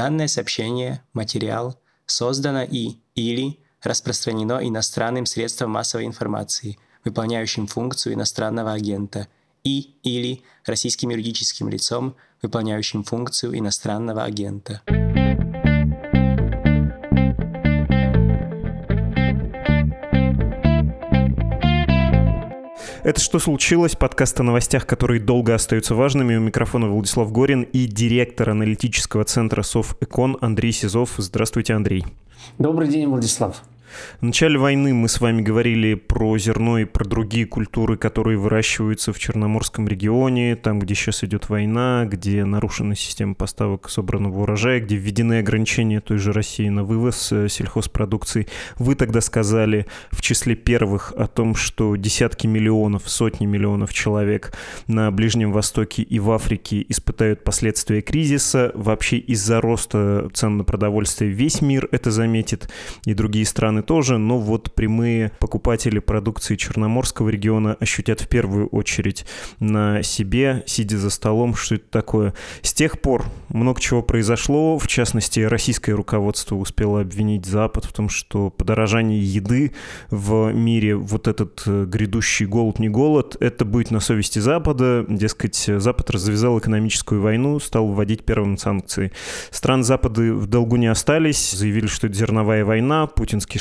Данное сообщение, материал создано и или распространено иностранным средством массовой информации, выполняющим функцию иностранного агента, и или российским юридическим лицом, выполняющим функцию иностранного агента. Это «Что случилось?» Подкаст о новостях, которые долго остаются важными. У микрофона Владислав Горин и директор аналитического центра Софэкон Андрей Сизов. Здравствуйте, Андрей. Добрый день, Владислав. В начале войны мы с вами говорили про зерно и про другие культуры, которые выращиваются в Черноморском регионе, там, где сейчас идет война, где нарушена система поставок собранного урожая, где введены ограничения той же России на вывоз э, сельхозпродукции. Вы тогда сказали в числе первых о том, что десятки миллионов, сотни миллионов человек на Ближнем Востоке и в Африке испытают последствия кризиса. Вообще из-за роста цен на продовольствие весь мир это заметит, и другие страны страны тоже, но вот прямые покупатели продукции Черноморского региона ощутят в первую очередь на себе, сидя за столом, что это такое. С тех пор много чего произошло, в частности, российское руководство успело обвинить Запад в том, что подорожание еды в мире, вот этот э, грядущий голод, не голод, это будет на совести Запада. Дескать, Запад развязал экономическую войну, стал вводить первым санкции. Страны Запада в долгу не остались, заявили, что это зерновая война, путинский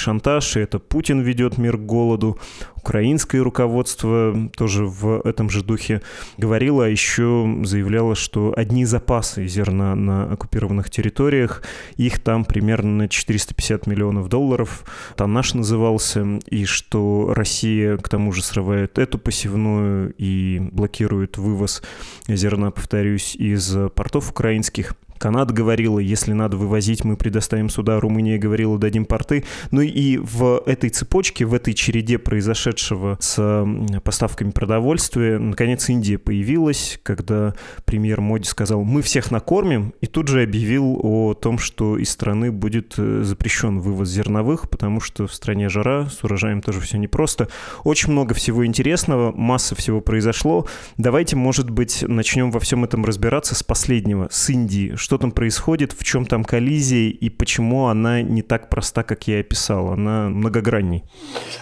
и это Путин ведет мир к голоду. Украинское руководство тоже в этом же духе говорило, а еще заявляло, что одни запасы зерна на оккупированных территориях, их там примерно на 450 миллионов долларов, тоннаж назывался, и что Россия к тому же срывает эту посевную и блокирует вывоз зерна, повторюсь, из портов украинских. Канада говорила, если надо вывозить, мы предоставим сюда. Румыния говорила, дадим порты. Ну и в этой цепочке, в этой череде произошедшего с поставками продовольствия, наконец Индия появилась, когда премьер Моди сказал, мы всех накормим, и тут же объявил о том, что из страны будет э, запрещен вывоз зерновых, потому что в стране жара, с урожаем тоже все непросто. Очень много всего интересного, масса всего произошло. Давайте, может быть, начнем во всем этом разбираться с последнего, с Индии что там происходит, в чем там коллизия и почему она не так проста, как я описал. Она многогранней.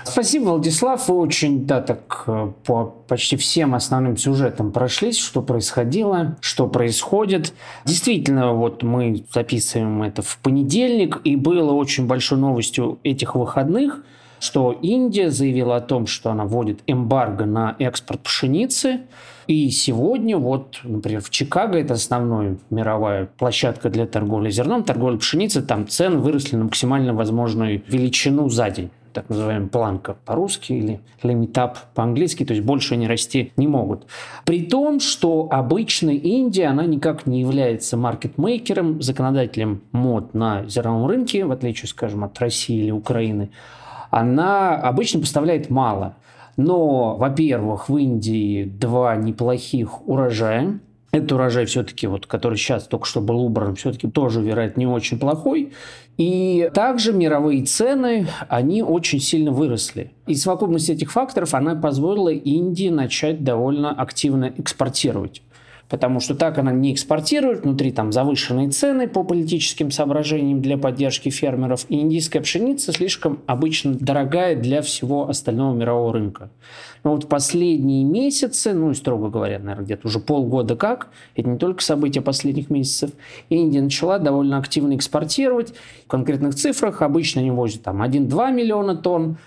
Спасибо, Владислав. Вы очень, да, так э, по почти всем основным сюжетам прошлись, что происходило, что происходит. Действительно, вот мы записываем это в понедельник, и было очень большой новостью этих выходных – что Индия заявила о том, что она вводит эмбарго на экспорт пшеницы, и сегодня, вот, например, в Чикаго, это основная мировая площадка для торговли зерном, торговля пшеницы, там цены выросли на максимально возможную величину за день. Так называемая планка по-русски или лимитап по-английски, то есть больше они расти не могут. При том, что обычно Индия, она никак не является маркетмейкером, законодателем мод на зерновом рынке, в отличие, скажем, от России или Украины, она обычно поставляет мало. Но, во-первых, в Индии два неплохих урожая. Этот урожай все-таки, вот, который сейчас только что был убран, все-таки тоже, вероятно, не очень плохой. И также мировые цены, они очень сильно выросли. И совокупность этих факторов, она позволила Индии начать довольно активно экспортировать потому что так она не экспортирует, внутри там завышенные цены по политическим соображениям для поддержки фермеров, и индийская пшеница слишком обычно дорогая для всего остального мирового рынка. Но вот последние месяцы, ну и строго говоря, наверное, где-то уже полгода как, это не только события последних месяцев, Индия начала довольно активно экспортировать. В конкретных цифрах обычно они возят там 1-2 миллиона тонн,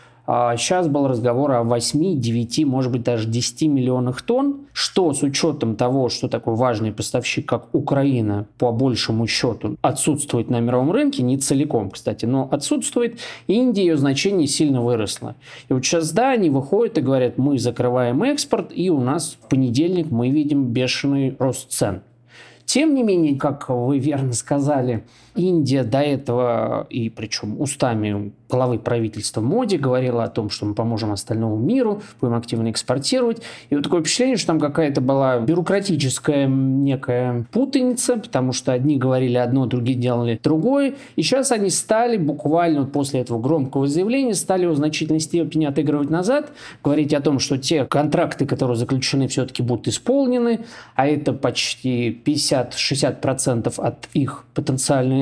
сейчас был разговор о 8, 9, может быть, даже 10 миллионах тонн, что с учетом того, что такой важный поставщик, как Украина, по большему счету отсутствует на мировом рынке, не целиком, кстати, но отсутствует, Индия, ее значение сильно выросло. И вот сейчас, да, они выходят и говорят, мы закрываем экспорт, и у нас в понедельник мы видим бешеный рост цен. Тем не менее, как вы верно сказали, Индия до этого, и причем устами главы правительства Моди говорила о том, что мы поможем остальному миру, будем активно экспортировать. И вот такое впечатление, что там какая-то была бюрократическая некая путаница, потому что одни говорили одно, другие делали другое. И сейчас они стали буквально после этого громкого заявления, стали в значительной степени отыгрывать назад, говорить о том, что те контракты, которые заключены, все-таки будут исполнены, а это почти 50 50-60% от их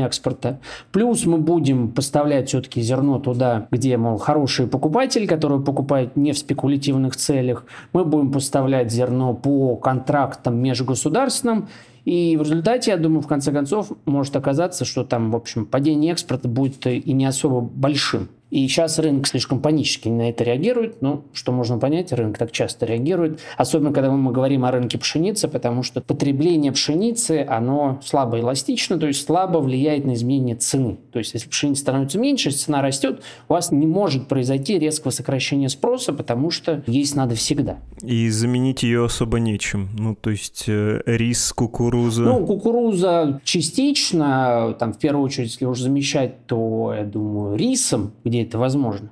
экспорта. Плюс мы будем поставлять все-таки зерно туда, где, мол, хороший покупатель, который покупает не в спекулятивных целях. Мы будем поставлять зерно по контрактам межгосударственным, и в результате, я думаю, в конце концов, может оказаться, что там, в общем, падение экспорта будет и не особо большим. И сейчас рынок слишком панически на это реагирует. Ну, что можно понять, рынок так часто реагирует. Особенно, когда мы говорим о рынке пшеницы, потому что потребление пшеницы, оно слабо эластично, то есть слабо влияет на изменение цены. То есть, если пшеница становится меньше, цена растет, у вас не может произойти резкого сокращения спроса, потому что есть надо всегда. И заменить ее особо нечем. Ну, то есть э, рис, кукуруза. Ну, кукуруза частично, там, в первую очередь, если уже замещать, то, я думаю, рисом, где где это возможно.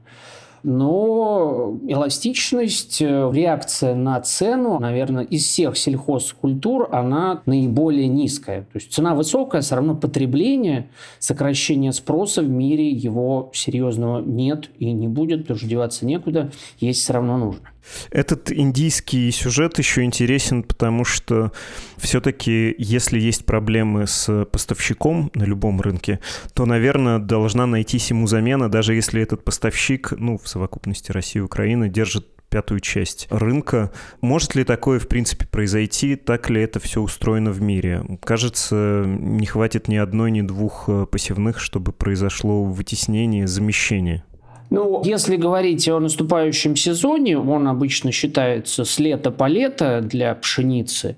Но эластичность, э, реакция на цену, наверное, из всех сельхозкультур, она наиболее низкая. То есть цена высокая, все равно потребление, сокращение спроса в мире его серьезного нет и не будет, потому что деваться некуда, есть все равно нужно. Этот индийский сюжет еще интересен, потому что все-таки, если есть проблемы с поставщиком на любом рынке, то, наверное, должна найтись ему замена, даже если этот поставщик, ну, в совокупности России и Украины, держит пятую часть рынка. Может ли такое, в принципе, произойти? Так ли это все устроено в мире? Кажется, не хватит ни одной, ни двух э, посевных, чтобы произошло вытеснение, замещение. Ну, если говорить о наступающем сезоне, он обычно считается с лета по лето для пшеницы,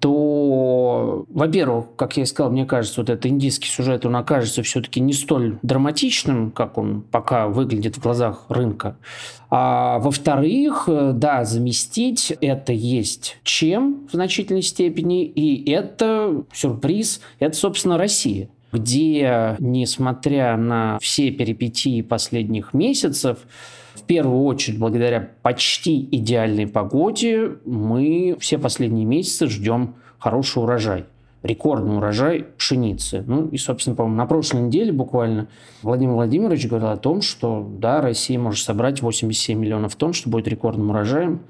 то, во-первых, как я и сказал, мне кажется, вот этот индийский сюжет, он окажется все-таки не столь драматичным, как он пока выглядит в глазах рынка. А во-вторых, да, заместить это есть чем в значительной степени, и это сюрприз, это, собственно, Россия где, несмотря на все перипетии последних месяцев, в первую очередь, благодаря почти идеальной погоде, мы все последние месяцы ждем хороший урожай рекордный урожай пшеницы. Ну и, собственно, по-моему, на прошлой неделе буквально Владимир Владимирович говорил о том, что да, Россия может собрать 87 миллионов тонн, что будет рекордным урожаем.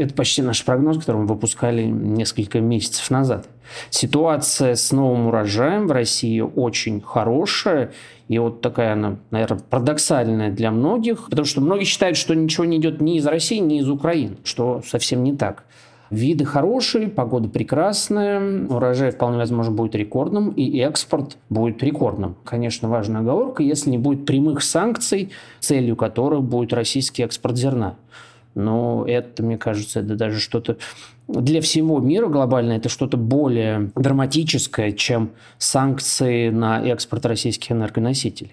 Это почти наш прогноз, который мы выпускали несколько месяцев назад. Ситуация с новым урожаем в России очень хорошая. И вот такая она, наверное, парадоксальная для многих, потому что многие считают, что ничего не идет ни из России, ни из Украины, что совсем не так. Виды хорошие, погода прекрасная, урожай вполне возможно будет рекордным, и экспорт будет рекордным. Конечно, важная оговорка, если не будет прямых санкций, целью которых будет российский экспорт зерна. Но это, мне кажется, это даже что-то для всего мира глобально это что-то более драматическое, чем санкции на экспорт российских энергоносителей.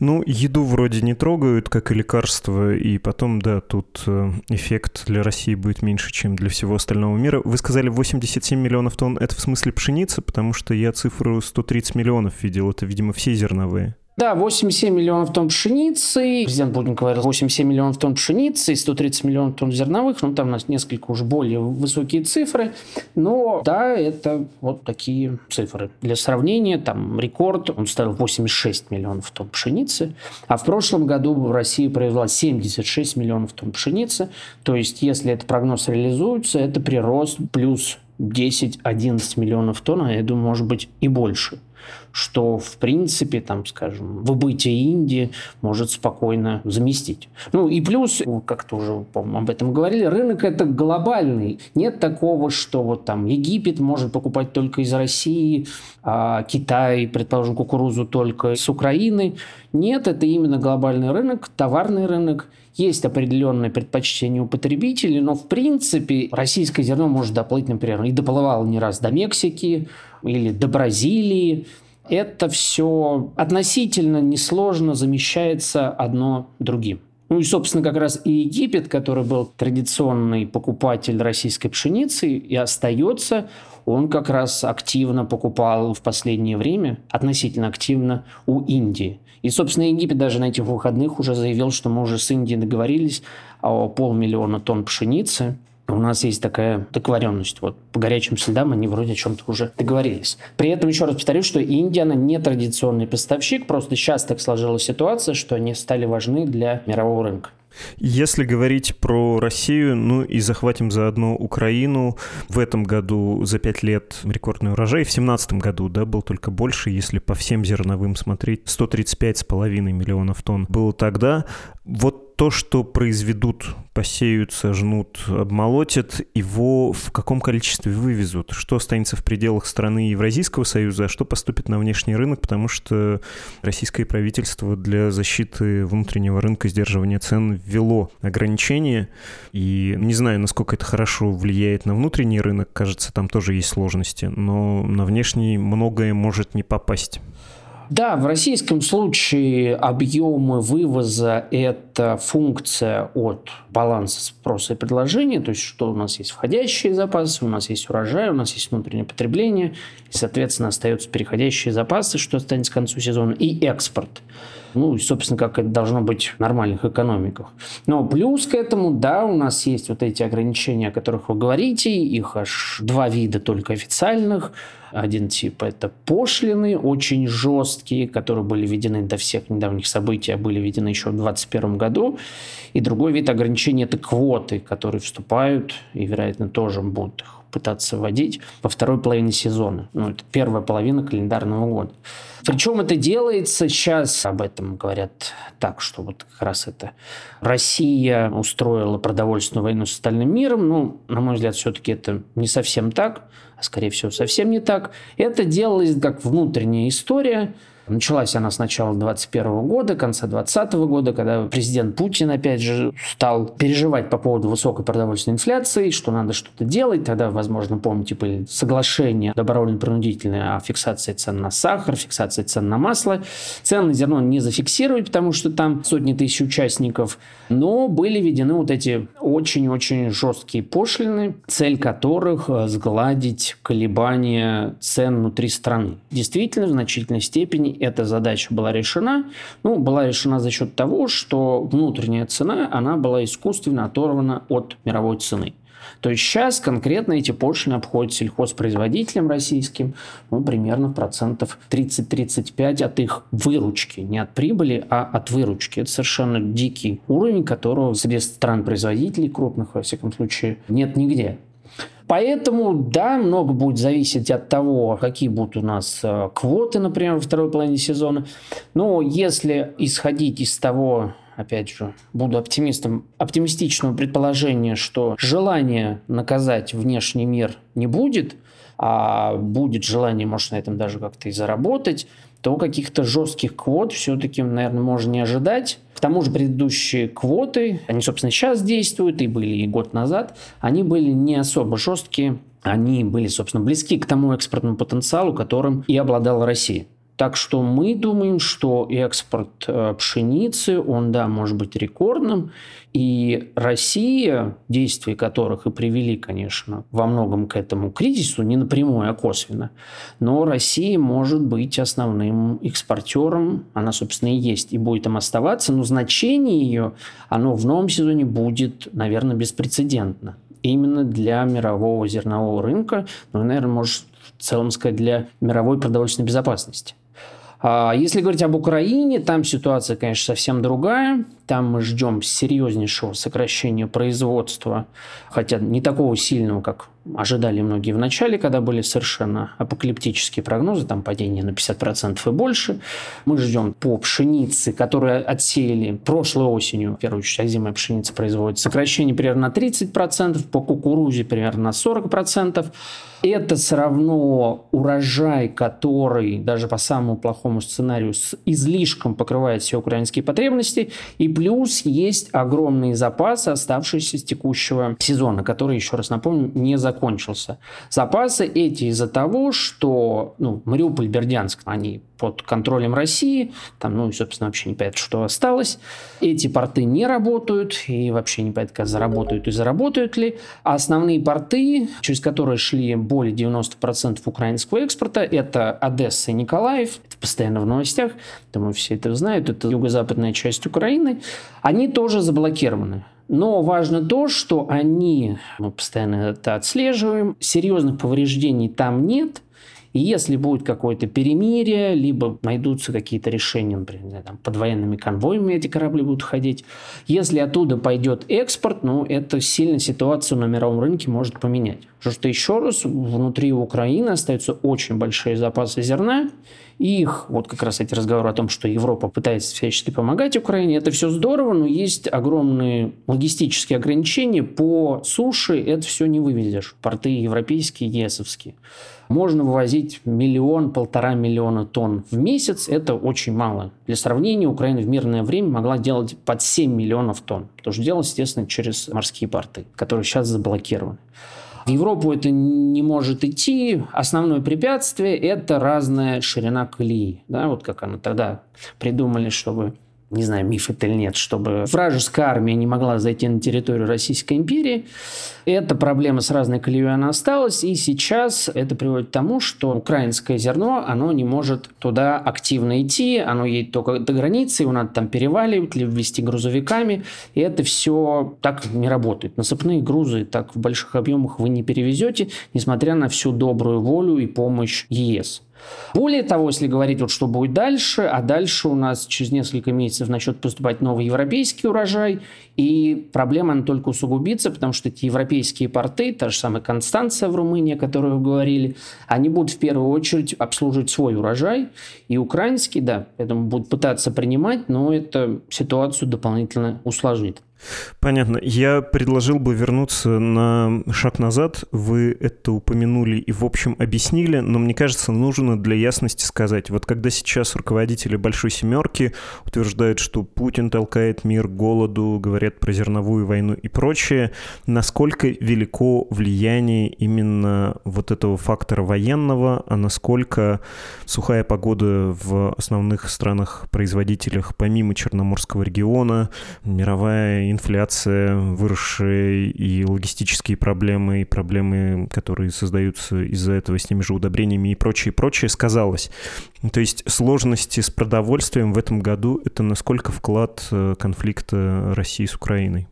Ну, еду вроде не трогают, как и лекарства, и потом, да, тут э, эффект для России будет меньше, чем для всего остального мира. Вы сказали 87 миллионов тонн, это в смысле пшеницы, потому что я цифру 130 миллионов видел, это, видимо, все зерновые. Да, 87 миллионов тонн пшеницы. Президент Путин говорил 87 миллионов тонн пшеницы и 130 миллионов тонн зерновых. Ну, там у нас несколько уже более высокие цифры. Но да, это вот такие цифры. Для сравнения, там рекорд, он ставил 86 миллионов тонн пшеницы. А в прошлом году Россия произвела 76 миллионов тонн пшеницы. То есть, если этот прогноз реализуется, это прирост плюс 10-11 миллионов тонн, а я думаю, может быть и больше что, в принципе, там, скажем, выбытие Индии может спокойно заместить. Ну и плюс, как-то уже об этом говорили, рынок это глобальный. Нет такого, что вот там Египет может покупать только из России, а Китай, предположим, кукурузу только с Украины. Нет, это именно глобальный рынок, товарный рынок. Есть определенные предпочтения у потребителей, но в принципе российское зерно может доплыть, например, и доплывало не раз до Мексики или до Бразилии это все относительно несложно замещается одно другим. Ну и, собственно, как раз и Египет, который был традиционный покупатель российской пшеницы и остается, он как раз активно покупал в последнее время, относительно активно, у Индии. И, собственно, Египет даже на этих выходных уже заявил, что мы уже с Индией договорились о полмиллиона тонн пшеницы, у нас есть такая договоренность. Вот по горячим следам они вроде о чем-то уже договорились. При этом еще раз повторюсь, что Индия, она не традиционный поставщик, просто сейчас так сложилась ситуация, что они стали важны для мирового рынка. Если говорить про Россию, ну и захватим заодно Украину, в этом году за пять лет рекордный урожай, в семнадцатом году, да, был только больше, если по всем зерновым смотреть, 135,5 миллионов тонн было тогда. Вот то, что произведут, посеют, сожнут, обмолотят, его в каком количестве вывезут? Что останется в пределах страны Евразийского союза, а что поступит на внешний рынок? Потому что российское правительство для защиты внутреннего рынка сдерживания цен ввело ограничения. И не знаю, насколько это хорошо влияет на внутренний рынок. Кажется, там тоже есть сложности. Но на внешний многое может не попасть. Да, в российском случае объемы вывоза – это функция от баланса спроса и предложения, то есть что у нас есть входящие запасы, у нас есть урожай, у нас есть внутреннее потребление, и, соответственно, остаются переходящие запасы, что останется к концу сезона, и экспорт. Ну, собственно, как это должно быть в нормальных экономиках. Но плюс к этому, да, у нас есть вот эти ограничения, о которых вы говорите, их аж два вида только официальных – один тип – это пошлины, очень жесткие, которые были введены до всех недавних событий, а были введены еще в 2021 году. И другой вид ограничений – это квоты, которые вступают и, вероятно, тоже будут пытаться вводить во второй половине сезона. Ну, это первая половина календарного года. Причем это делается сейчас, об этом говорят так, что вот как раз это Россия устроила продовольственную войну с остальным миром. Ну, на мой взгляд, все-таки это не совсем так а скорее всего совсем не так. Это делалось как внутренняя история, Началась она с начала 2021 года, конца 2020 года, когда президент Путин, опять же, стал переживать по поводу высокой продовольственной инфляции, что надо что-то делать. Тогда, возможно, помните, были соглашения добровольно-принудительные о фиксации цен на сахар, фиксации цен на масло. Цены на зерно не зафиксировать, потому что там сотни тысяч участников. Но были введены вот эти очень-очень жесткие пошлины, цель которых э, сгладить колебания цен внутри страны. Действительно, в значительной степени эта задача была решена. Ну, была решена за счет того, что внутренняя цена, она была искусственно оторвана от мировой цены. То есть сейчас конкретно эти пошлины обходят сельхозпроизводителям российским ну, примерно процентов 30-35 от их выручки. Не от прибыли, а от выручки. Это совершенно дикий уровень, которого среди стран-производителей крупных, во всяком случае, нет нигде. Поэтому, да, много будет зависеть от того, какие будут у нас э, квоты, например, во второй половине сезона. Но если исходить из того, опять же, буду оптимистом, оптимистичного предположения, что желание наказать внешний мир не будет, а будет желание, может, на этом даже как-то и заработать, то каких-то жестких квот все-таки, наверное, можно не ожидать. К тому же предыдущие квоты, они, собственно, сейчас действуют и были и год назад, они были не особо жесткие, они были, собственно, близки к тому экспортному потенциалу, которым и обладала Россия. Так что мы думаем, что экспорт э, пшеницы, он, да, может быть рекордным. И Россия, действия которых и привели, конечно, во многом к этому кризису, не напрямую, а косвенно, но Россия может быть основным экспортером, она, собственно, и есть, и будет там оставаться, но значение ее, оно в новом сезоне будет, наверное, беспрецедентно именно для мирового зернового рынка, ну, наверное, может в целом сказать, для мировой продовольственной безопасности. А если говорить об Украине, там ситуация, конечно, совсем другая. Там мы ждем серьезнейшего сокращения производства, хотя не такого сильного, как ожидали многие в начале, когда были совершенно апокалиптические прогнозы, там падение на 50% и больше. Мы ждем по пшенице, которую отсеяли прошлой осенью, в первую очередь озимая пшеница производит, сокращение примерно на 30%, по кукурузе примерно на 40%. Это все равно урожай, который даже по самому плохому сценарию с излишком покрывает все украинские потребности. И плюс есть огромные запасы, оставшиеся с текущего сезона, который, еще раз напомню, не закончился. Запасы эти из-за того, что ну, Мариуполь, Бердянск, они под контролем России, там, ну, собственно, вообще не понятно, что осталось. Эти порты не работают, и вообще не понятно, как заработают и заработают ли. А основные порты, через которые шли более 90% украинского экспорта, это Одесса и Николаев, это постоянно в новостях, думаю, все это знают, это юго-западная часть Украины, они тоже заблокированы. Но важно то, что они, мы постоянно это отслеживаем, серьезных повреждений там нет – И если будет какое-то перемирие, либо найдутся какие-то решения, например, там, под военными конвоями эти корабли будут ходить, если оттуда пойдет экспорт, ну, это сильно ситуацию на мировом рынке может поменять. Потому что, еще раз, внутри Украины остаются очень большие запасы зерна, и их, вот как раз эти разговоры о том, что Европа пытается всячески помогать Украине, это все здорово, но есть огромные логистические ограничения. По суше это все не вывезешь. Порты европейские, ЕСовские. Можно вывозить миллион, полтора миллиона тонн в месяц. Это очень мало. Для сравнения, Украина в мирное время могла делать под 7 миллионов тонн. Потому что делалось, естественно, через морские порты, которые сейчас заблокированы. В Европу это не может идти. Основное препятствие – это разная ширина колеи. Да, вот как она тогда придумали, чтобы не знаю, миф это или нет, чтобы вражеская армия не могла зайти на территорию Российской империи. Эта проблема с разной колеей она осталась, и сейчас это приводит к тому, что украинское зерно, оно не может туда активно идти, оно едет только до границы, его надо там переваливать, либо вести грузовиками, и это все так не работает. Насыпные грузы так в больших объемах вы не перевезете, несмотря на всю добрую волю и помощь ЕС. Более того, если говорить, вот что будет дальше, а дальше у нас через несколько месяцев начнет поступать новый европейский урожай, и проблема она только усугубится, потому что эти европейские порты, та же самая Констанция в Румынии, о которой вы говорили, они будут в первую очередь обслуживать свой урожай, и украинский, да, поэтому будут пытаться принимать, но это ситуацию дополнительно усложнит. Понятно. Я предложил бы вернуться на шаг назад. Вы это упомянули и, в общем, объяснили, но мне кажется, нужно для ясности сказать. Вот когда сейчас руководители Большой Семерки утверждают, что Путин толкает мир к голоду, говорят про зерновую войну и прочее, насколько велико влияние именно вот этого фактора военного, а насколько сухая погода в основных странах-производителях, помимо Черноморского региона, мировая инфляция, выросшие и логистические проблемы, и проблемы, которые создаются из-за этого с теми же удобрениями и прочее, прочее, сказалось. То есть сложности с продовольствием в этом году – это насколько вклад э, конфликта России с Украиной?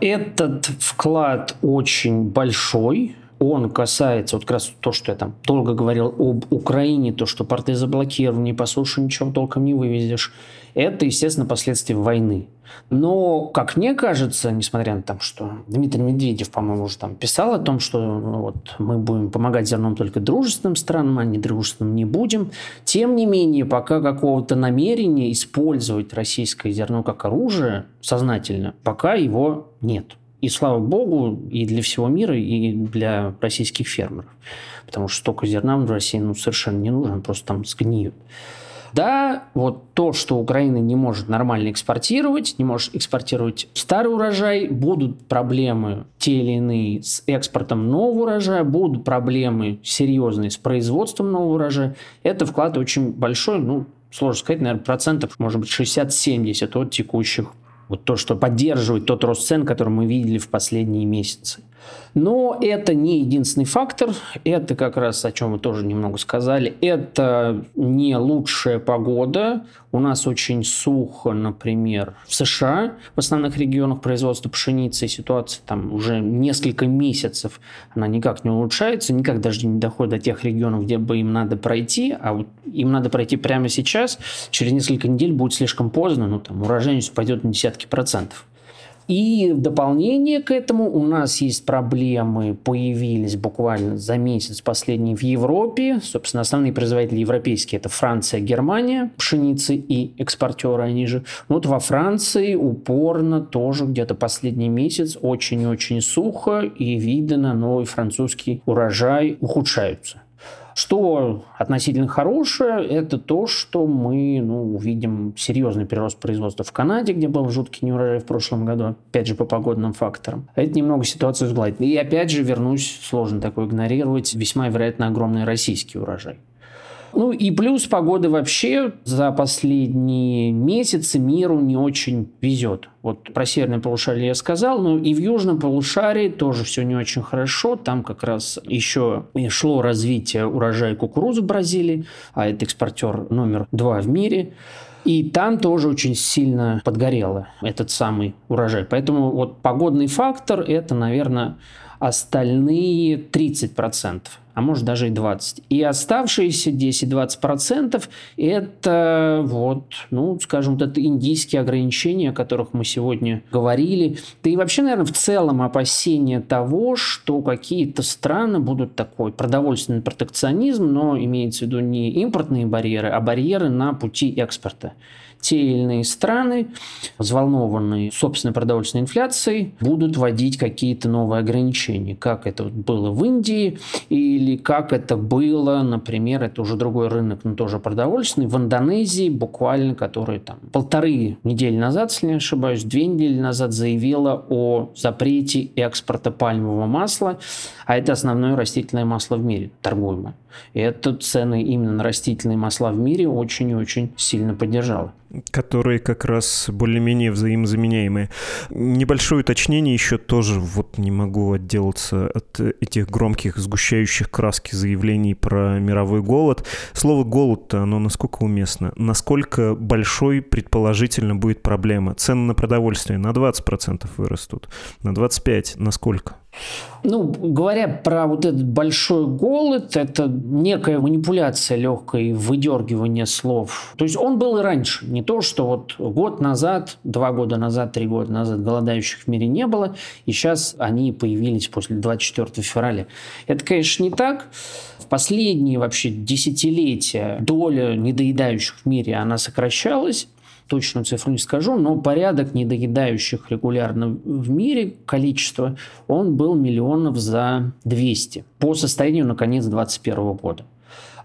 Этот вклад очень большой, он касается, вот как раз то, что я там долго говорил об Украине, то, что порты заблокированы, по суше ничего толком не вывезешь, это, естественно, последствия войны. Но, как мне кажется, несмотря на то, что Дмитрий Медведев, по-моему, уже там писал о том, что ну, вот, мы будем помогать зерном только дружественным странам, а не дружественным не будем, тем не менее, пока какого-то намерения использовать российское зерно как оружие сознательно, пока его нет. И слава богу, и для всего мира, и для российских фермеров. Потому что столько зерна в России ну, совершенно не нужно, просто там сгниют. Да, вот то, что Украина не может нормально экспортировать, не может экспортировать старый урожай, будут проблемы те или иные с экспортом нового урожая, будут проблемы серьезные с производством нового урожая. Это вклад очень большой, ну, сложно сказать, наверное, процентов, может быть, 60-70 от текущих вот то, что поддерживает тот рост цен, который мы видели в последние месяцы. Но это не единственный фактор. Это как раз, о чем вы тоже немного сказали, это не лучшая погода. У нас очень сухо, например, в США, в основных регионах производства пшеницы. Ситуация там уже несколько месяцев, она никак не улучшается, никак даже не доходит до тех регионов, где бы им надо пройти, а вот им надо пройти прямо сейчас. Через несколько недель будет слишком поздно, ну там урожайность упадет на десятки процентов. И в дополнение к этому у нас есть проблемы, появились буквально за месяц последний в Европе. Собственно, основные производители европейские – это Франция, Германия, пшеницы и экспортеры они же. Вот во Франции упорно тоже где-то последний месяц очень-очень сухо, и видно новый французский урожай ухудшаются. Что относительно хорошее, это то, что мы ну, увидим серьезный прирост производства в Канаде, где был жуткий неурожай в прошлом году, опять же по погодным факторам. Это немного ситуацию сгладит. И опять же, вернусь, сложно такое игнорировать, весьма вероятно огромный российский урожай. Ну и плюс погоды вообще за последние месяцы миру не очень везет. Вот про северное полушарие я сказал, но и в южном полушарии тоже все не очень хорошо. Там как раз еще шло развитие урожая кукурузы в Бразилии, а это экспортер номер два в мире. И там тоже очень сильно подгорело этот самый урожай. Поэтому вот погодный фактор – это, наверное, остальные 30%. А может даже и 20. И оставшиеся 10-20% это вот, ну, скажем, вот это индийские ограничения, о которых мы сегодня говорили. Да и вообще, наверное, в целом опасение того, что какие-то страны будут такой продовольственный протекционизм, но имеется в виду не импортные барьеры, а барьеры на пути экспорта те или иные страны, взволнованные собственной продовольственной инфляцией, будут вводить какие-то новые ограничения, как это было в Индии или как это было, например, это уже другой рынок, но тоже продовольственный, в Индонезии буквально, который там полторы недели назад, если не ошибаюсь, две недели назад заявила о запрете экспорта пальмового масла, а это основное растительное масло в мире, торгуемое. И это цены именно на растительные масла в мире очень и очень сильно поддержало которые как раз более-менее взаимозаменяемые. Небольшое уточнение еще тоже вот не могу отделаться от этих громких, сгущающих краски заявлений про мировой голод. Слово «голод»-то, оно насколько уместно? Насколько большой, предположительно, будет проблема? Цены на продовольствие на 20% вырастут, на 25% насколько? Ну, говоря про вот этот большой голод, это некая манипуляция легкая, выдергивание слов. То есть он был и раньше. Не то, что вот год назад, два года назад, три года назад голодающих в мире не было, и сейчас они появились после 24 февраля. Это, конечно, не так. В последние вообще десятилетия доля недоедающих в мире, она сокращалась точную цифру не скажу, но порядок недоедающих регулярно в мире, количество, он был миллионов за 200 по состоянию на конец 2021 года.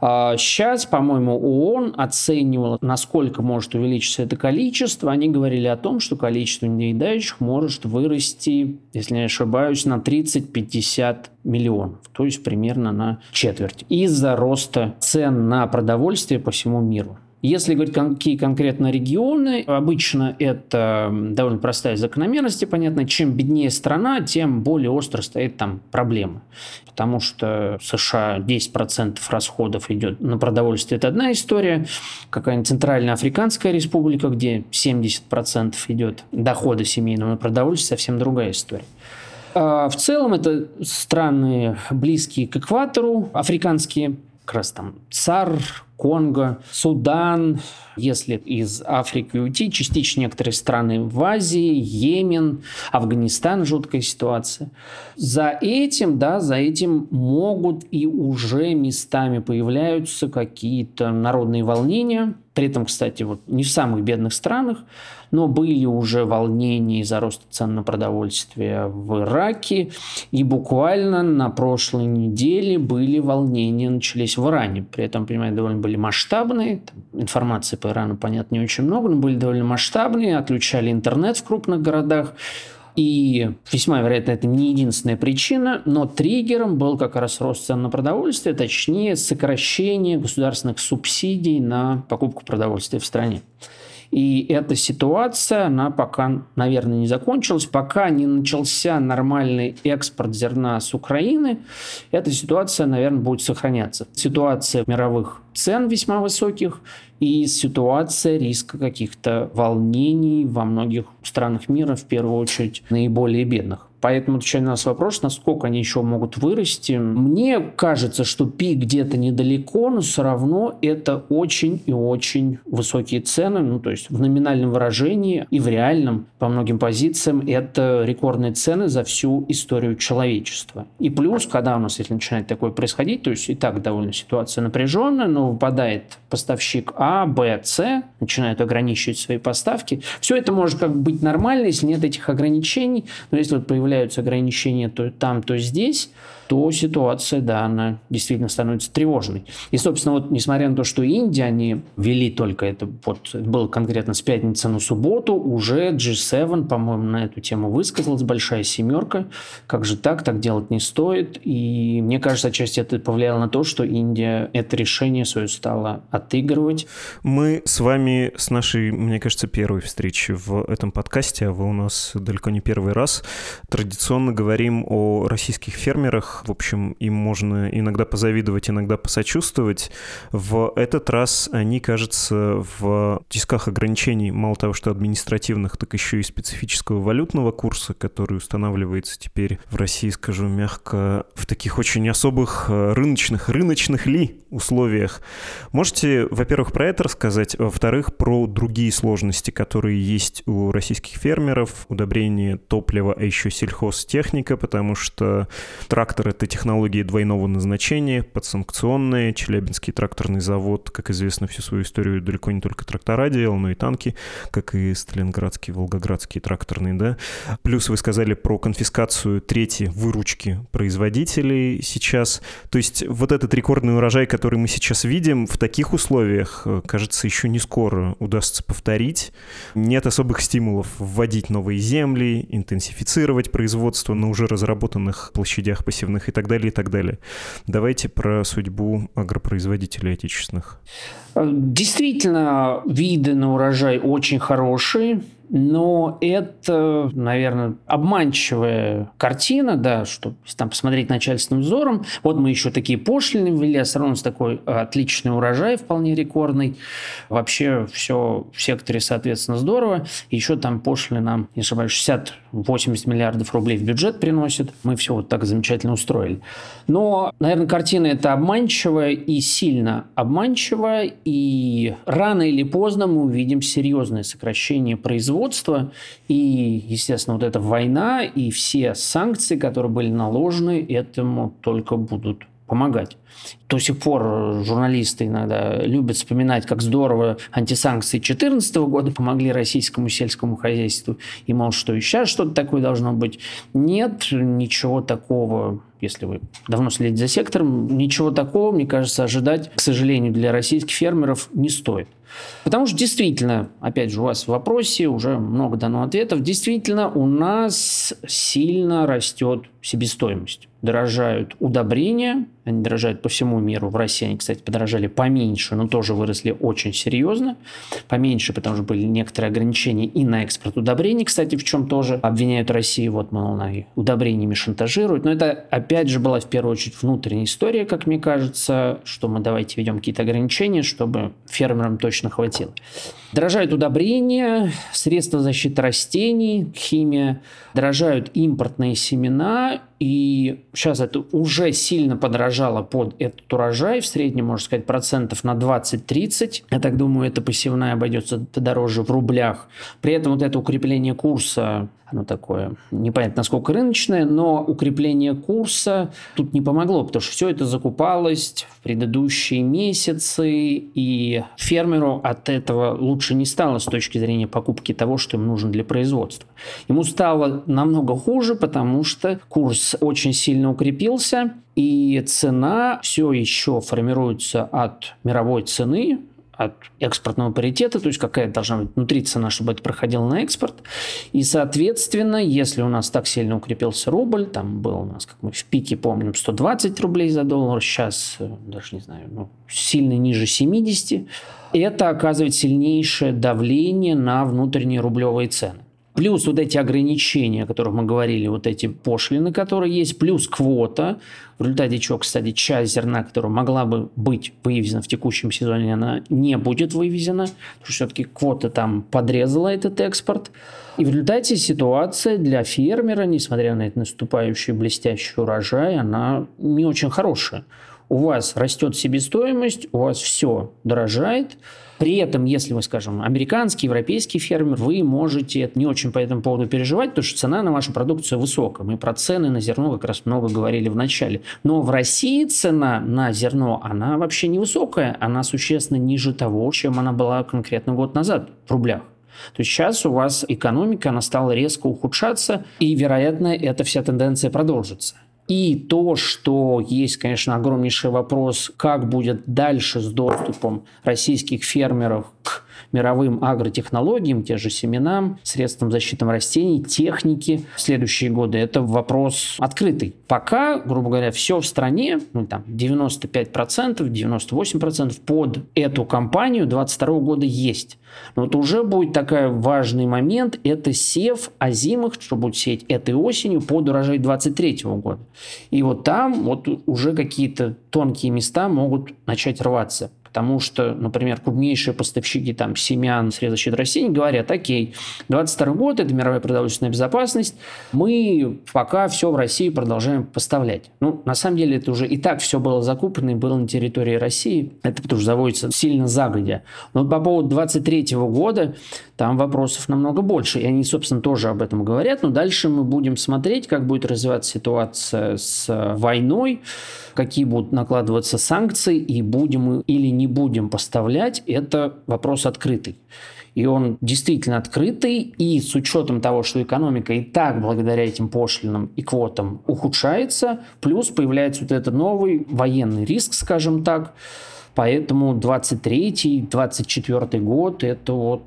Сейчас, а по-моему, ООН оценивала, насколько может увеличиться это количество. Они говорили о том, что количество недоедающих может вырасти, если не ошибаюсь, на 30-50 миллионов, то есть примерно на четверть, из-за роста цен на продовольствие по всему миру. Если говорить, какие конкретно регионы, обычно это довольно простая закономерность, и понятно, чем беднее страна, тем более остро стоит там проблема. Потому что США 10% расходов идет на продовольствие, это одна история. Какая-нибудь Центральная Африканская республика, где 70% идет дохода семейного на продовольствие, совсем другая история. А в целом это страны близкие к экватору, африканские, как раз там ЦАР, Конго, Судан, если из Африки уйти, частично некоторые страны в Азии, Йемен, Афганистан, жуткая ситуация. За этим, да, за этим могут и уже местами появляются какие-то народные волнения. При этом, кстати, вот не в самых бедных странах, но были уже волнения из-за роста цен на продовольствие в Ираке. И буквально на прошлой неделе были волнения, начались в Иране. При этом, понимаете, довольно были масштабные. Информации по Ирану, понятно, не очень много, но были довольно масштабные. Отключали интернет в крупных городах. И весьма вероятно, это не единственная причина, но триггером был как раз рост цен на продовольствие, точнее сокращение государственных субсидий на покупку продовольствия в стране. И эта ситуация, она пока, наверное, не закончилась. Пока не начался нормальный экспорт зерна с Украины, эта ситуация, наверное, будет сохраняться. Ситуация мировых цен весьма высоких и ситуация риска каких-то волнений во многих странах мира, в первую очередь наиболее бедных. Поэтому, отвечая на наш вопрос, насколько они еще могут вырасти, мне кажется, что пик где-то недалеко, но все равно это очень и очень высокие цены. Ну, то есть в номинальном выражении и в реальном по многим позициям это рекордные цены за всю историю человечества. И плюс, когда у нас, если начинает такое происходить, то есть и так довольно ситуация напряженная, но выпадает поставщик А, Б, С, начинают ограничивать свои поставки. Все это может как бы быть нормально, если нет этих ограничений, но если вот появляется появляются ограничения то там, то здесь, то ситуация, да, она действительно становится тревожной. И, собственно, вот несмотря на то, что Индия, они ввели только это, вот было конкретно с пятницы на субботу, уже G7, по-моему, на эту тему высказалась, большая семерка. Как же так, так делать не стоит. И мне кажется, отчасти это повлияло на то, что Индия это решение свое стала отыгрывать. Мы с вами с нашей, мне кажется, первой встречи в этом подкасте, а вы у нас далеко не первый раз, традиционно говорим о российских фермерах. В общем, им можно иногда позавидовать, иногда посочувствовать. В этот раз они, кажется, в тисках ограничений, мало того, что административных, так еще и специфического валютного курса, который устанавливается теперь в России, скажу мягко, в таких очень особых э, рыночных, рыночных ли условиях. Можете, во-первых, про это рассказать, а во-вторых, про другие сложности, которые есть у российских фермеров, удобрение топлива, а еще сельхозтехника, потому что трактор — это технологии двойного назначения, подсанкционные. Челябинский тракторный завод, как известно, всю свою историю далеко не только трактора делал, но и танки, как и Сталинградский, Волгоградский тракторный, да. Плюс вы сказали про конфискацию трети выручки производителей сейчас. То есть вот этот рекордный урожай, который мы сейчас видим, в таких условиях, э, кажется, еще не скоро удастся повторить. Нет особых стимулов вводить новые земли, интенсифицировать производство на уже разработанных площадях посевных и так далее, и так далее. Давайте про судьбу агропроизводителей отечественных. Действительно, виды на урожай очень хорошие но это, наверное, обманчивая картина, да, что там посмотреть начальственным взором, вот мы еще такие пошлины ввели, а все равно с такой отличный урожай, вполне рекордный. Вообще все в секторе, соответственно, здорово. Еще там пошлины нам, не ошибаюсь, 60-80 миллиардов рублей в бюджет приносят. Мы все вот так замечательно устроили. Но, наверное, картина это обманчивая и сильно обманчивая, и рано или поздно мы увидим серьезное сокращение производства производства. И, естественно, вот эта война и все санкции, которые были наложены, этому только будут помогать. До сих пор журналисты иногда любят вспоминать, как здорово антисанкции 2014 года помогли российскому сельскому хозяйству, и, мол, что и сейчас что-то такое должно быть. Нет, ничего такого, если вы давно следите за сектором, ничего такого, мне кажется, ожидать, к сожалению, для российских фермеров не стоит. Потому что действительно, опять же, у вас в вопросе уже много дано ответов, действительно у нас сильно растет себестоимость. Дорожают удобрения, они дорожают по всему миру. В России они, кстати, подорожали поменьше, но тоже выросли очень серьезно. Поменьше, потому что были некоторые ограничения и на экспорт удобрений, кстати, в чем тоже обвиняют Россию, вот, мол, она удобрениями шантажирует. Но это, опять же, была в первую очередь внутренняя история, как мне кажется, что мы давайте ведем какие-то ограничения, чтобы фермерам точно хватило. Дорожают удобрения, средства защиты растений, химия, дорожают импортные семена, и сейчас это уже сильно подорожало под этот урожай, в среднем, можно сказать, процентов на 20-30. Я так думаю, эта посевная обойдется дороже в рублях. При этом вот это укрепление курса оно такое непонятно насколько рыночное, но укрепление курса тут не помогло, потому что все это закупалось в предыдущие месяцы, и фермеру от этого лучше не стало с точки зрения покупки того, что ему нужно для производства. Ему стало намного хуже, потому что курс очень сильно укрепился, и цена все еще формируется от мировой цены, от экспортного паритета, то есть какая должна быть внутри цена, чтобы это проходило на экспорт. И, соответственно, если у нас так сильно укрепился рубль, там был у нас, как мы в пике помним, 120 рублей за доллар, сейчас э, даже не знаю, ну, сильно ниже 70, это оказывает сильнейшее давление на внутренние рублевые цены. Плюс вот эти ограничения, о которых мы говорили, вот эти пошлины, которые есть, плюс квота, в результате чего, кстати, часть зерна, которая могла бы быть вывезена в текущем сезоне, она не будет вывезена, потому что все-таки квота там подрезала этот экспорт. И в результате ситуация для фермера, несмотря на этот наступающий блестящий урожай, она не очень хорошая. У вас растет себестоимость, у вас все дорожает, при этом, если вы, скажем, американский, европейский фермер, вы можете не очень по этому поводу переживать, потому что цена на вашу продукцию высокая. Мы про цены на зерно как раз много говорили в начале. Но в России цена на зерно, она вообще невысокая, она существенно ниже того, чем она была конкретно год назад в рублях. То есть сейчас у вас экономика, она стала резко ухудшаться, и, вероятно, эта вся тенденция продолжится. И то, что есть, конечно, огромнейший вопрос, как будет дальше с доступом российских фермеров к мировым агротехнологиям, те же семенам, средствам защиты растений, техники в следующие годы. Это вопрос открытый. Пока, грубо говоря, все в стране, ну, там 95%, 98% под эту компанию 2022 года есть. Но вот уже будет такой важный момент, это сев озимых, что будет сеять этой осенью под урожай 23 года. И вот там вот уже какие-то тонкие места могут начать рваться. Потому что, например, крупнейшие поставщики там, семян, средств растений говорят, окей, 22 год – это мировая продовольственная безопасность, мы пока все в России продолжаем поставлять. Ну, на самом деле, это уже и так все было закуплено и было на территории России. Это потому что заводится сильно загодя. Но по поводу 23 года там вопросов намного больше. И они, собственно, тоже об этом говорят. Но дальше мы будем смотреть, как будет развиваться ситуация с войной, какие будут накладываться санкции, и будем мы или не будем поставлять, это вопрос открытый. И он действительно открытый, и с учетом того, что экономика и так благодаря этим пошлинам и квотам ухудшается, плюс появляется вот этот новый военный риск, скажем так, Поэтому 23-24 год – это вот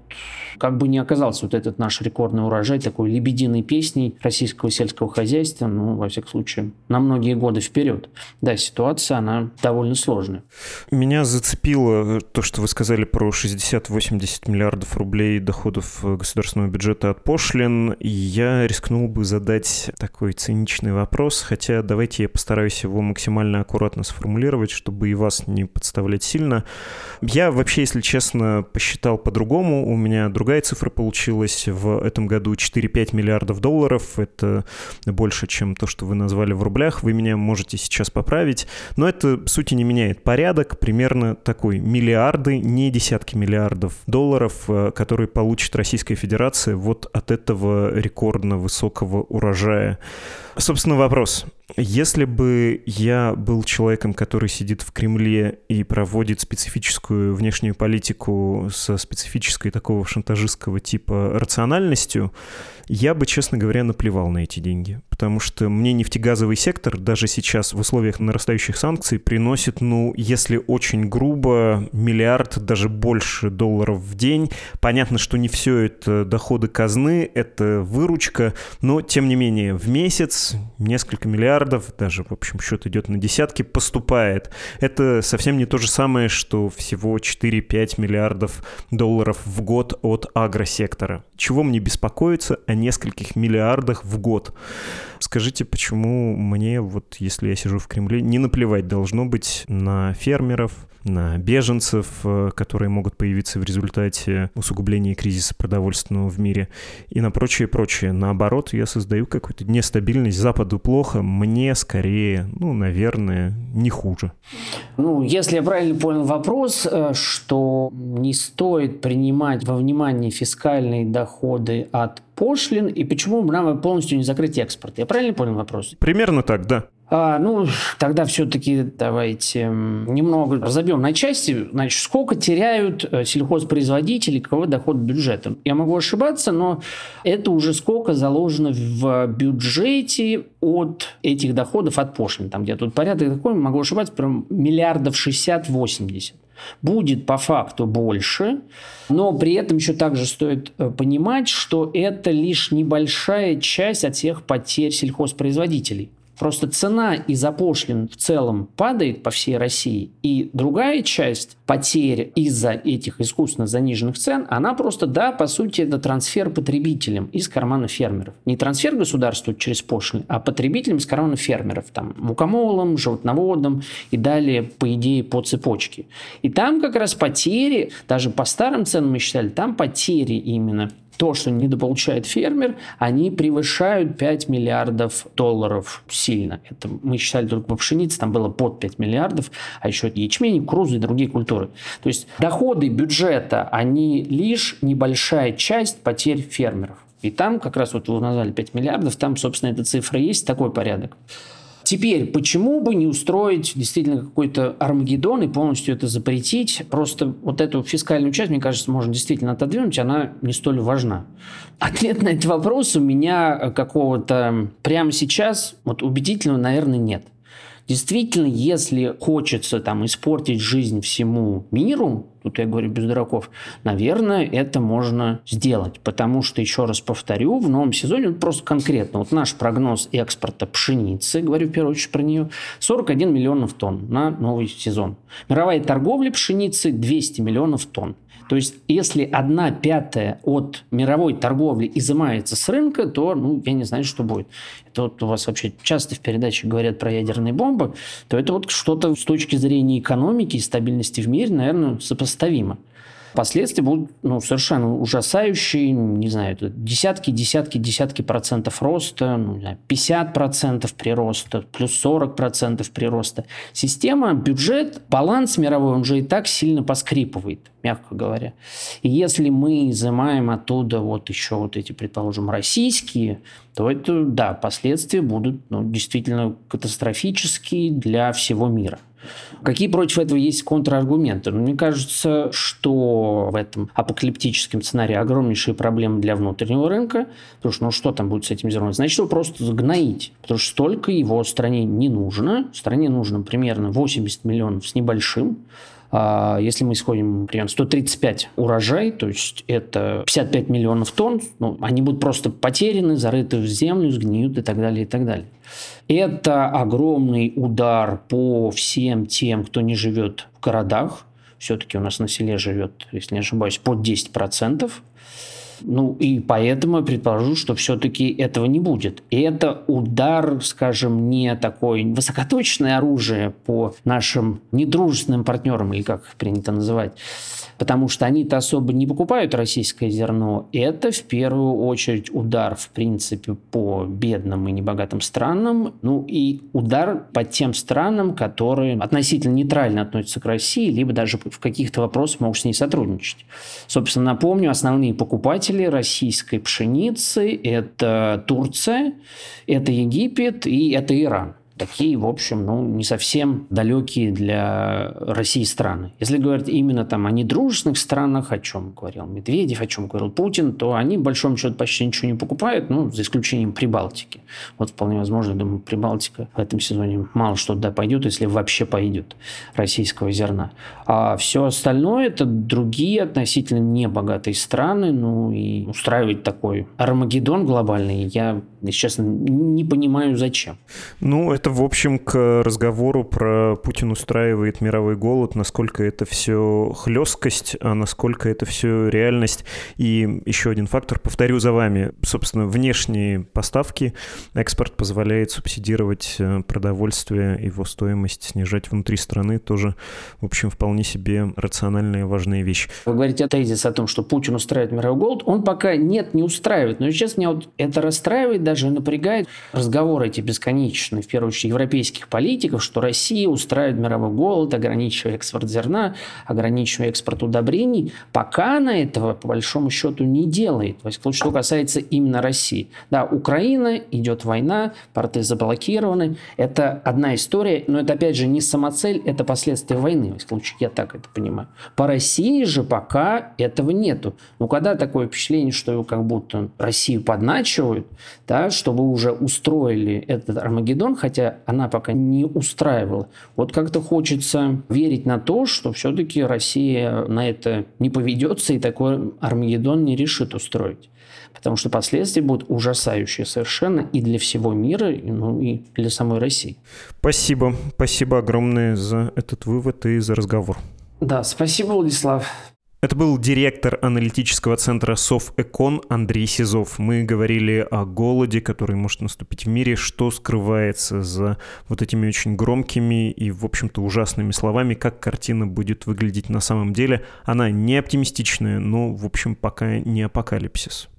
как бы не оказался вот этот наш рекордный урожай такой лебединой песней российского сельского хозяйства, ну, во всяком случае, на многие годы вперед. Да, ситуация, она довольно сложная. Меня зацепило то, что вы сказали про 60-80 миллиардов рублей доходов государственного бюджета от пошлин. И я рискнул бы задать такой циничный вопрос, хотя давайте я постараюсь его максимально аккуратно сформулировать, чтобы и вас не подставлять добавлять сильно. Я вообще, если честно, посчитал по-другому. У меня другая цифра получилась в этом году 4-5 миллиардов долларов. Это больше, чем то, что вы назвали в рублях. Вы меня можете сейчас поправить. Но это, сути, не меняет. Порядок примерно такой. Миллиарды, не десятки миллиардов долларов, э, которые получит Российская Федерация вот от этого рекордно высокого урожая. Собственно, вопрос. Если бы я был человеком, который сидит в Кремле и проводит специфическую внешнюю политику со специфической такого шантажистского типа рациональностью, я бы, честно говоря, наплевал на эти деньги. Потому что мне нефтегазовый сектор даже сейчас в условиях нарастающих санкций приносит, ну, если очень грубо, миллиард, даже больше долларов в день. Понятно, что не все это доходы казны, это выручка, но, тем не менее, в месяц несколько миллиардов, даже, в общем, счет идет на десятки, поступает. Это совсем не то же самое, что всего 4-5 миллиардов долларов в год от агросектора. Чего мне беспокоиться? о нескольких миллиардах в год. Скажите, почему мне, вот если я сижу в Кремле, не наплевать должно быть на фермеров, на беженцев, э, которые могут появиться в результате усугубления кризиса продовольственного в мире, и на прочее, прочее. Наоборот, я создаю какую-то нестабильность. Западу плохо, мне скорее, ну, наверное, не хуже. Ну, если я правильно понял вопрос, э, что не стоит принимать во внимание фискальные доходы от пошлин, и почему нам полностью не закрыть экспорт? Я правильно понял вопрос? Примерно так, да. А, ну, тогда все-таки давайте немного разобьем на части. Значит, сколько теряют э, сельхозпроизводители, каковы доходы бюджета? Я могу ошибаться, но это уже сколько заложено в бюджете от этих доходов от пошлин. Там где-то тут порядок такой, могу ошибаться, прям миллиардов 60-80 будет по факту больше, но при этом еще также стоит э, понимать, что это лишь небольшая часть от всех потерь сельхозпроизводителей. Просто цена из-за пошлин в целом падает по всей России, и другая часть потерь из-за этих искусственно заниженных цен, она просто, да, по сути, это трансфер потребителям из кармана фермеров. Не трансфер государству через пошлины, а потребителям из кармана фермеров, там, мукомолам, животноводам и далее, по идее, по цепочке. И там как раз потери, даже по старым ценам мы считали, там потери именно то, что недополучает фермер, они превышают 5 миллиардов долларов сильно. Это мы считали только по пшенице, там было под 5 миллиардов, а еще ячмень, крузы и другие культуры. То есть доходы бюджета, они лишь небольшая часть потерь фермеров. И там как раз вот вы назвали 5 миллиардов, там, собственно, эта цифра есть, такой порядок. Теперь, почему бы не устроить действительно какой-то Армагеддон и полностью это запретить? Просто вот эту фискальную часть, мне кажется, можно действительно отодвинуть, она не столь важна. Ответ на этот вопрос у меня какого-то прямо сейчас вот убедительного, наверное, нет. Действительно, если хочется там испортить жизнь всему миру, тут я говорю без дураков, наверное, это можно сделать, потому что, еще раз повторю, в новом сезоне, вот просто конкретно, вот наш прогноз экспорта пшеницы, говорю в первую очередь про нее, 41 миллионов тонн на новый сезон. Мировая торговля пшеницы 200 миллионов тонн. То есть, если одна пятая от мировой торговли изымается с рынка, то, ну, я не знаю, что будет. Это вот у вас вообще часто в передаче говорят про ядерные бомбы, то это вот что-то с точки зрения экономики и стабильности в мире, наверное, сопоставимо. Последствия будут ну, совершенно ужасающие, не знаю, десятки, десятки, десятки процентов роста, ну, 50 процентов прироста, плюс 40 процентов прироста. Система, бюджет, баланс мировой, он же и так сильно поскрипывает, мягко говоря. И если мы изымаем оттуда вот еще вот эти, предположим, российские, то это, да, последствия будут ну, действительно катастрофические для всего мира. Какие против этого есть контраргументы? Ну, мне кажется, что в этом апокалиптическом сценарии огромнейшие проблемы для внутреннего рынка, потому что ну что там будет с этим зерном? Значит, его просто загноить, потому что столько его стране не нужно. Стране нужно примерно 80 миллионов с небольшим. А если мы исходим примерно 135 урожай, то есть это 55 миллионов тонн, ну, они будут просто потеряны, зарыты в землю, сгниют и так далее, и так далее. Это огромный удар по всем тем, кто не живет в городах. Все-таки у нас на селе живет, если не ошибаюсь, под 10%. Ну и поэтому я предположу, что все-таки этого не будет. И это удар, скажем, не такое высокоточное оружие по нашим недружественным партнерам, или как их принято называть, потому что они-то особо не покупают российское зерно. Это в первую очередь удар, в принципе, по бедным и небогатым странам, ну и удар по тем странам, которые относительно нейтрально относятся к России, либо даже в каких-то вопросах могут с ней сотрудничать. Собственно, напомню, основные покупатели российской пшеницы – это Турция, это Египет и это Иран такие, в общем, ну, не совсем далекие для России страны. Если говорить именно там о недружественных странах, о чем говорил Медведев, о чем говорил Путин, то они, в большом счету, почти ничего не покупают, ну, за исключением Прибалтики. Вот вполне возможно, думаю, Прибалтика в этом сезоне мало что туда пойдет, если вообще пойдет российского зерна. А все остальное – это другие относительно небогатые страны, ну, и устраивать такой Армагеддон глобальный я, если честно, не понимаю, зачем. Ну, это это, в общем, к разговору про Путин устраивает мировой голод, насколько это все хлесткость, а насколько это все реальность. И еще один фактор, повторю за вами, собственно, внешние поставки. Экспорт позволяет субсидировать э, продовольствие, его стоимость снижать внутри страны тоже, в общем, вполне себе рациональная важная вещь. Вы говорите о тезис о том, что Путин устраивает мировой голод. Он пока нет, не устраивает. Но сейчас меня вот это расстраивает, даже напрягает. Разговоры эти бесконечные, в первую очередь, европейских политиков, что Россия устраивает мировой голод, ограничивая экспорт зерна, ограничивая экспорт удобрений, пока она этого, по большому счету, не делает. То есть, что касается именно России. Да, Украина, идет война, порты заблокированы. Это одна история, но это, опять же, не самоцель, это последствия войны. В случае, я так это понимаю. По России же пока этого нету. Ну, когда такое впечатление, что как будто Россию подначивают, да, чтобы уже устроили этот Армагеддон, хотя хотя она пока не устраивала. Вот как-то хочется верить на то, что все-таки Россия на это не поведется и такой Армагеддон не решит устроить. Потому что последствия будут ужасающие совершенно и для всего мира, ну и для самой России. Спасибо. Спасибо огромное за этот вывод и за разговор. Да, спасибо, Владислав. Это был директор аналитического центра Софэкон Андрей Сизов. Мы говорили о голоде, который может наступить в мире, что скрывается за вот этими очень громкими и, в общем-то, ужасными словами, как картина будет выглядеть на самом деле. Она не оптимистичная, но, в общем, пока не апокалипсис.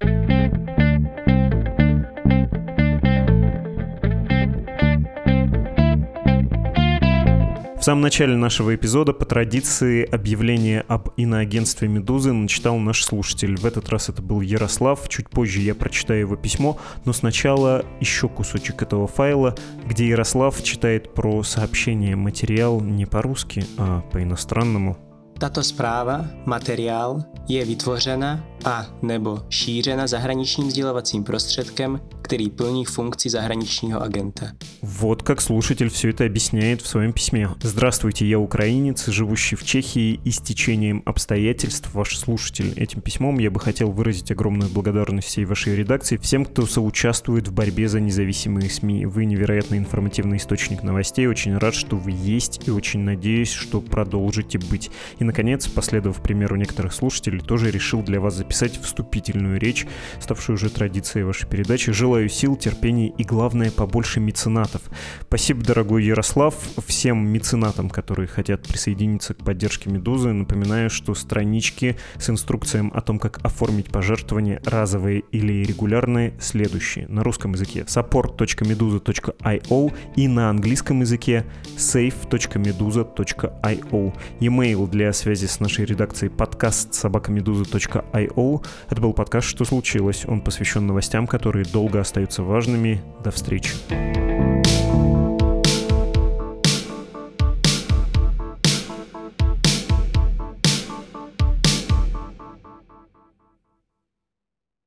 Самом начале нашего эпизода по традиции объявление об иноагентстве «Медузы» начитал наш слушатель. В этот раз это был Ярослав. Чуть позже я прочитаю его письмо, но сначала еще кусочек этого файла, где Ярослав читает про сообщение материал не по-русски, а по-иностранному. Tato zpráva, materiál, je vytvořena a nebo šířena zahraničním sdělovacím prostředkem, který plní funkci zahraničního agenta. Вот как слушатель все это объясняет в своем письме. Здравствуйте, я украинец, живущий в Чехии, и с течением обстоятельств ваш слушатель. Этим письмом я бы хотел выразить огромную благодарность всей вашей редакции, всем, кто соучаствует в борьбе за независимые СМИ. Вы невероятно информативный источник новостей, очень рад, что вы есть, и очень надеюсь, что продолжите быть. И, наконец, последовав примеру некоторых слушателей, тоже решил для вас записать вступительную речь, ставшую уже традицией вашей передачи. Желаю сил, терпения и, главное, побольше меценатов. Спасибо, дорогой Ярослав. Всем меценатам, которые хотят присоединиться к поддержке «Медузы», напоминаю, что странички с инструкцией о том, как оформить пожертвования разовые или регулярные, следующие. На русском языке support.meduza.io и на английском языке safe.meduza.io. E-mail для связи с нашей редакцией подкаст собакамедуза.io. Это был подкаст «Что случилось?». Он посвящен новостям, которые долго остаются важными. До встречи.